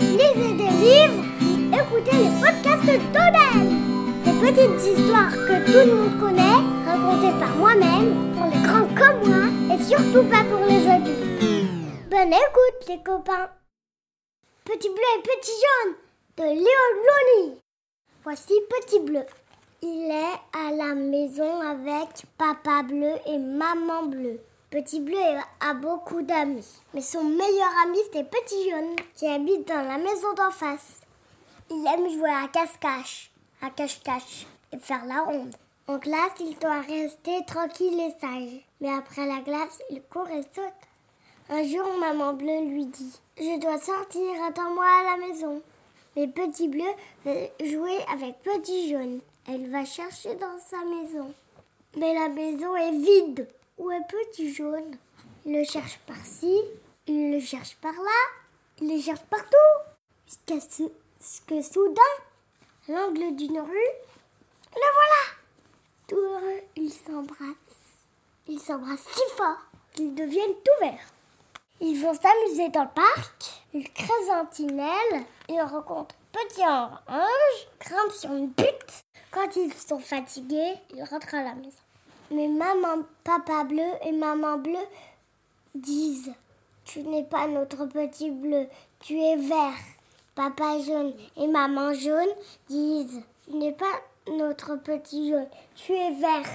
lisez des livres, écoutez les podcasts d'Odem. Des petites histoires que tout le monde connaît, racontées par moi-même, pour les grands comme moi, et surtout pas pour les adultes. Bonne écoute les copains. Petit bleu et petit jaune de Léo Loni. Voici Petit bleu. Il est à la maison avec papa bleu et maman bleue. Petit Bleu a beaucoup d'amis, mais son meilleur ami c'est Petit Jaune qui habite dans la maison d'en face. Il aime jouer à cache-cache, à cache-cache et faire la ronde. En classe, il doit rester tranquille et sage, mais après la glace, il court et saute. Un jour, maman bleue lui dit Je dois sortir, attends-moi à la maison. Mais Petit Bleu veut jouer avec Petit Jaune. Elle va chercher dans sa maison. Mais la maison est vide. Où est Petit Jaune Il le cherche par-ci, il le cherche par-là, il le cherche partout. Jusqu'à ce que soudain, l'angle d'une rue, le voilà Tout heureux, ils s'embrassent. Ils s'embrassent si fort qu'ils deviennent tout verts. Ils vont s'amuser dans le parc, ils créent un tunnel, ils rencontrent Petit Ange, grimpent sur une butte. Quand ils sont fatigués, ils rentrent à la maison. Mais maman, papa bleu et maman bleue disent Tu n'es pas notre petit bleu, tu es vert. Papa jaune et maman jaune disent Tu n'es pas notre petit jaune, tu es vert.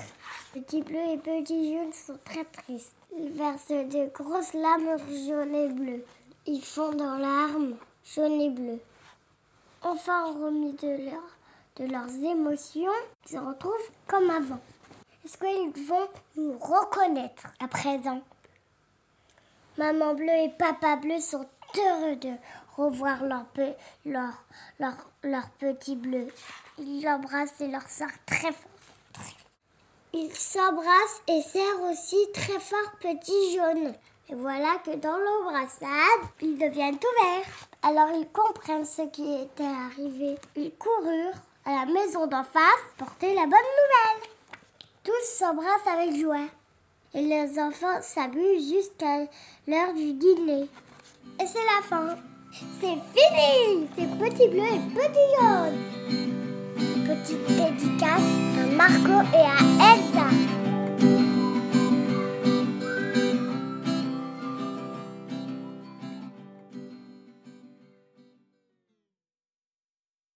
Petit bleu et petit jaune sont très tristes. Ils versent de grosses larmes jaunes et bleues. Ils font dans larmes jaunes et bleues. Enfin remis de, leur, de leurs émotions, ils se retrouvent comme avant. Est-ce qu'ils vont nous reconnaître à présent? Maman bleue et papa bleu sont heureux de revoir leur, petit bleu. Ils l'embrassent et leur serrent très fort. Ils s'embrassent et serrent aussi très fort petit jaune. Et voilà que dans l'embrassade, ils deviennent tout verts. Alors ils comprennent ce qui était arrivé. Ils coururent à la maison d'en face porter la bonne nouvelle. Tous s'embrassent avec joie. Et les enfants s'amusent jusqu'à l'heure du dîner. Et c'est la fin. C'est fini C'est petit bleu et petit jaune. Petite dédicace à Marco et à elle